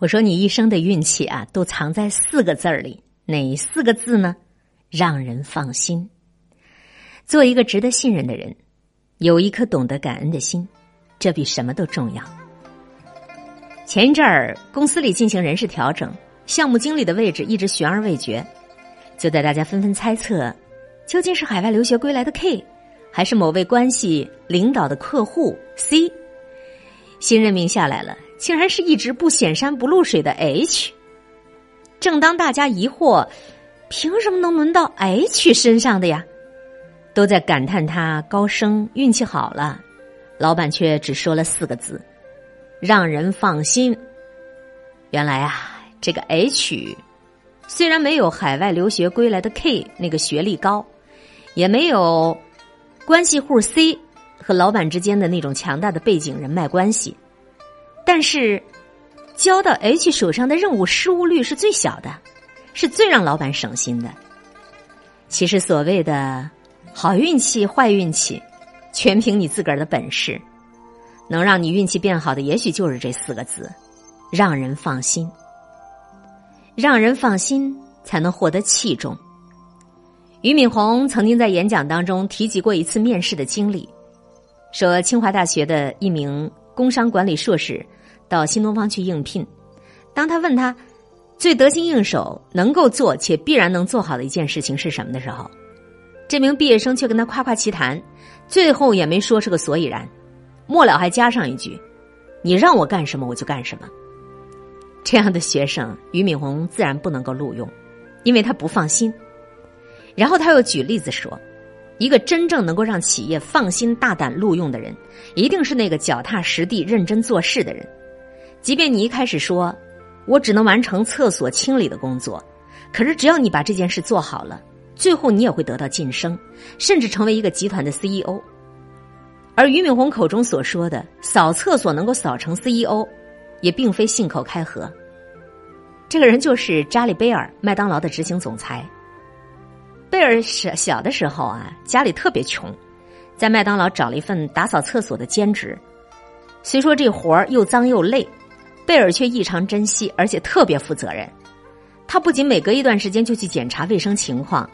我说你一生的运气啊，都藏在四个字儿里，哪四个字呢？让人放心。做一个值得信任的人，有一颗懂得感恩的心，这比什么都重要。前一阵儿公司里进行人事调整，项目经理的位置一直悬而未决，就在大家纷纷猜测，究竟是海外留学归来的 K，还是某位关系领导的客户 C？新任命下来了。竟然是一直不显山不露水的 H。正当大家疑惑，凭什么能轮到 H 身上的呀？都在感叹他高升运气好了，老板却只说了四个字：“让人放心。”原来啊，这个 H 虽然没有海外留学归来的 K 那个学历高，也没有关系户 C 和老板之间的那种强大的背景人脉关系。但是，交到 H 手上的任务失误率是最小的，是最让老板省心的。其实所谓的好运气、坏运气，全凭你自个儿的本事。能让你运气变好的，也许就是这四个字：让人放心。让人放心，才能获得器重。俞敏洪曾经在演讲当中提及过一次面试的经历，说清华大学的一名工商管理硕士。到新东方去应聘，当他问他最得心应手、能够做且必然能做好的一件事情是什么的时候，这名毕业生却跟他夸夸其谈，最后也没说是个所以然，末了还加上一句：“你让我干什么我就干什么。”这样的学生，俞敏洪自然不能够录用，因为他不放心。然后他又举例子说。一个真正能够让企业放心大胆录用的人，一定是那个脚踏实地、认真做事的人。即便你一开始说，我只能完成厕所清理的工作，可是只要你把这件事做好了，最后你也会得到晋升，甚至成为一个集团的 CEO。而俞敏洪口中所说的扫厕所能够扫成 CEO，也并非信口开河。这个人就是扎里贝尔，麦当劳的执行总裁。贝尔小小的时候啊，家里特别穷，在麦当劳找了一份打扫厕所的兼职，虽说这活儿又脏又累。贝尔却异常珍惜，而且特别负责任。他不仅每隔一段时间就去检查卫生情况，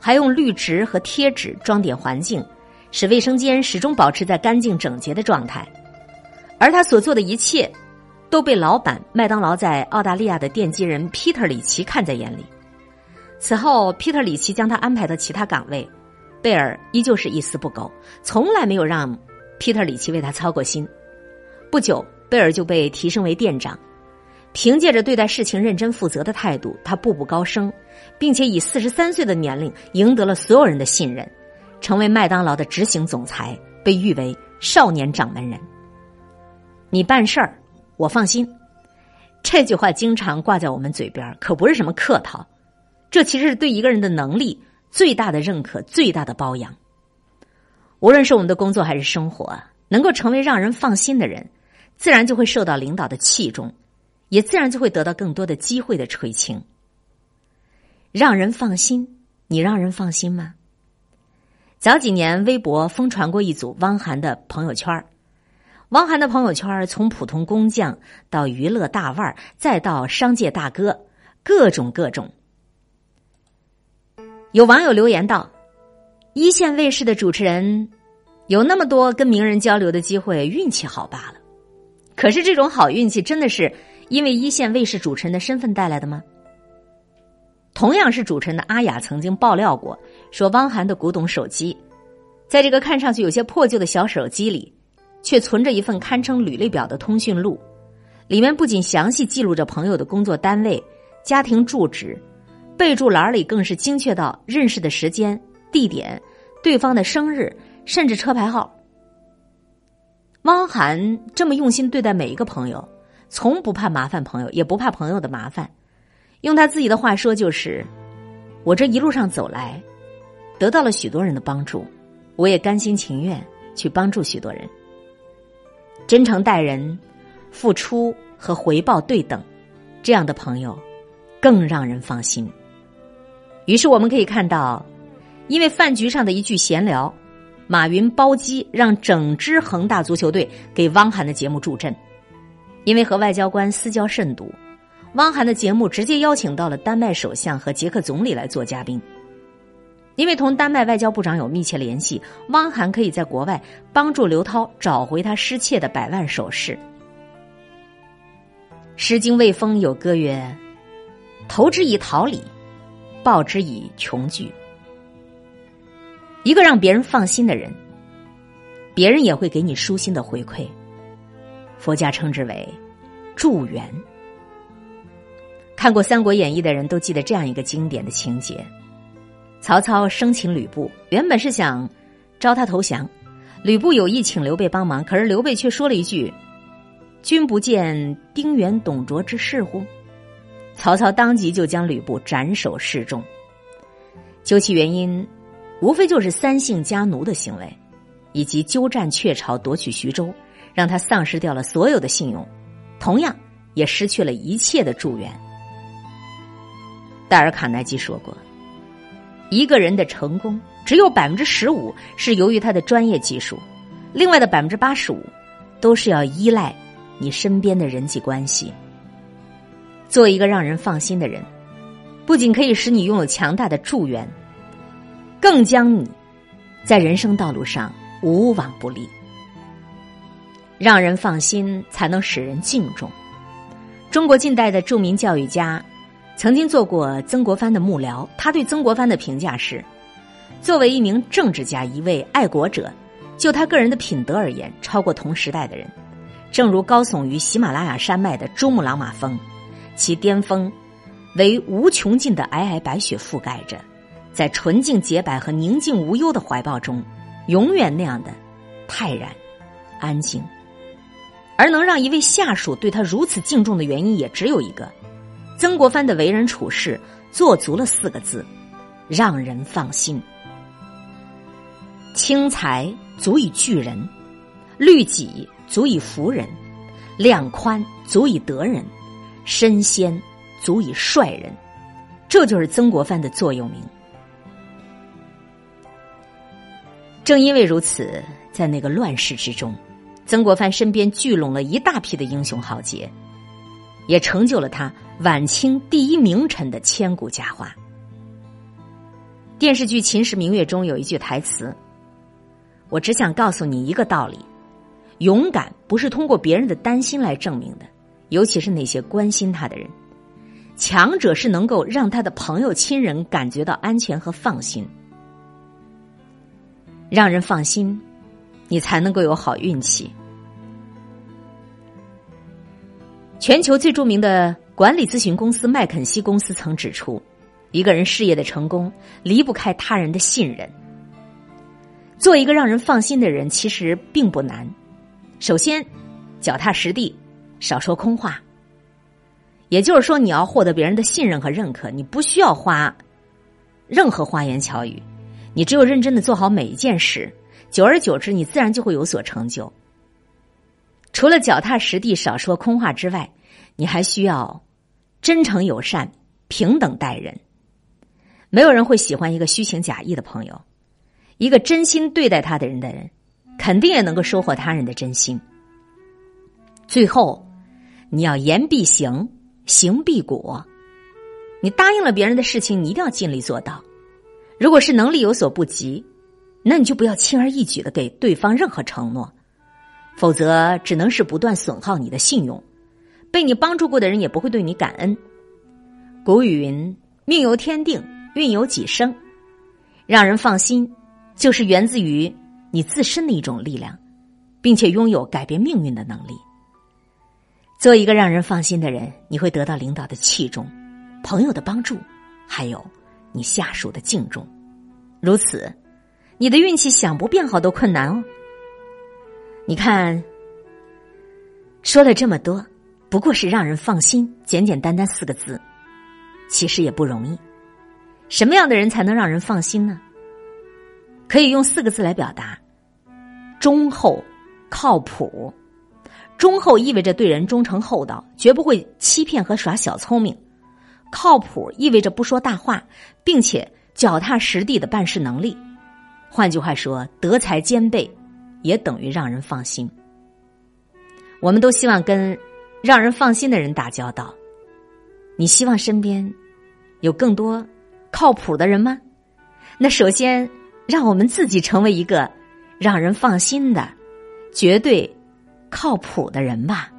还用绿植和贴纸装点环境，使卫生间始终保持在干净整洁的状态。而他所做的一切，都被老板麦当劳在澳大利亚的奠基人皮特里奇看在眼里。此后，皮特里奇将他安排到其他岗位，贝尔依旧是一丝不苟，从来没有让皮特里奇为他操过心。不久。贝尔就被提升为店长，凭借着对待事情认真负责的态度，他步步高升，并且以四十三岁的年龄赢得了所有人的信任，成为麦当劳的执行总裁，被誉为少年掌门人。你办事儿，我放心。这句话经常挂在我们嘴边，可不是什么客套，这其实是对一个人的能力最大的认可，最大的包养。无论是我们的工作还是生活，能够成为让人放心的人。自然就会受到领导的器重，也自然就会得到更多的机会的垂青。让人放心，你让人放心吗？早几年，微博疯传过一组汪涵的朋友圈汪涵的朋友圈从普通工匠到娱乐大腕再到商界大哥，各种各种。有网友留言道：“一线卫视的主持人有那么多跟名人交流的机会，运气好罢了。”可是这种好运气真的是因为一线卫视主持人的身份带来的吗？同样是主持人的阿雅曾经爆料过，说汪涵的古董手机，在这个看上去有些破旧的小手机里，却存着一份堪称履历表的通讯录，里面不仅详细记录着朋友的工作单位、家庭住址，备注栏里更是精确到认识的时间、地点、对方的生日，甚至车牌号。汪涵这么用心对待每一个朋友，从不怕麻烦朋友，也不怕朋友的麻烦。用他自己的话说，就是我这一路上走来，得到了许多人的帮助，我也甘心情愿去帮助许多人。真诚待人，付出和回报对等，这样的朋友更让人放心。于是我们可以看到，因为饭局上的一句闲聊。马云包机让整支恒大足球队给汪涵的节目助阵，因为和外交官私交甚笃，汪涵的节目直接邀请到了丹麦首相和捷克总理来做嘉宾。因为同丹麦外交部长有密切联系，汪涵可以在国外帮助刘涛找回他失窃的百万首饰。《诗经·卫风》有歌曰：“投之以桃李，报之以琼琚。”一个让别人放心的人，别人也会给你舒心的回馈。佛家称之为助缘。看过《三国演义》的人都记得这样一个经典的情节。曹操生擒吕布，原本是想招他投降。吕布有意请刘备帮忙，可是刘备却说了一句：“君不见丁原、董卓之事乎？”曹操当即就将吕布斩首示众。究其原因，无非就是三姓家奴的行为，以及鸠占鹊巢夺取徐州，让他丧失掉了所有的信用，同样也失去了一切的助缘。戴尔·卡耐基说过。一个人的成功，只有百分之十五是由于他的专业技术，另外的百分之八十五都是要依赖你身边的人际关系。做一个让人放心的人，不仅可以使你拥有强大的助缘，更将你在人生道路上无往不利。让人放心，才能使人敬重。中国近代的著名教育家。曾经做过曾国藩的幕僚，他对曾国藩的评价是：作为一名政治家、一位爱国者，就他个人的品德而言，超过同时代的人。正如高耸于喜马拉雅山脉的珠穆朗玛峰，其巅峰为无穷尽的皑皑白雪覆盖着，在纯净洁白和宁静无忧的怀抱中，永远那样的泰然、安静。而能让一位下属对他如此敬重的原因，也只有一个。曾国藩的为人处事做足了四个字，让人放心。轻财足以聚人，律己足以服人，量宽足以得人，身先足以率人。这就是曾国藩的座右铭。正因为如此，在那个乱世之中，曾国藩身边聚拢了一大批的英雄豪杰，也成就了他。晚清第一名臣的千古佳话。电视剧《秦时明月》中有一句台词：“我只想告诉你一个道理，勇敢不是通过别人的担心来证明的，尤其是那些关心他的人。强者是能够让他的朋友、亲人感觉到安全和放心，让人放心，你才能够有好运气。”全球最著名的。管理咨询公司麦肯锡公司曾指出，一个人事业的成功离不开他人的信任。做一个让人放心的人，其实并不难。首先，脚踏实地，少说空话。也就是说，你要获得别人的信任和认可，你不需要花任何花言巧语，你只有认真的做好每一件事，久而久之，你自然就会有所成就。除了脚踏实地、少说空话之外，你还需要。真诚友善，平等待人，没有人会喜欢一个虚情假意的朋友。一个真心对待他的人的人，肯定也能够收获他人的真心。最后，你要言必行，行必果。你答应了别人的事情，你一定要尽力做到。如果是能力有所不及，那你就不要轻而易举的给对方任何承诺，否则只能是不断损耗你的信用。被你帮助过的人也不会对你感恩。古语云：“命由天定，运由己生。”让人放心，就是源自于你自身的一种力量，并且拥有改变命运的能力。做一个让人放心的人，你会得到领导的器重、朋友的帮助，还有你下属的敬重。如此，你的运气想不变好都困难哦。你看，说了这么多。不过是让人放心，简简单单四个字，其实也不容易。什么样的人才能让人放心呢？可以用四个字来表达：忠厚、靠谱。忠厚意味着对人忠诚厚道，绝不会欺骗和耍小聪明；靠谱意味着不说大话，并且脚踏实地的办事能力。换句话说，德才兼备，也等于让人放心。我们都希望跟。让人放心的人打交道，你希望身边有更多靠谱的人吗？那首先让我们自己成为一个让人放心的、绝对靠谱的人吧。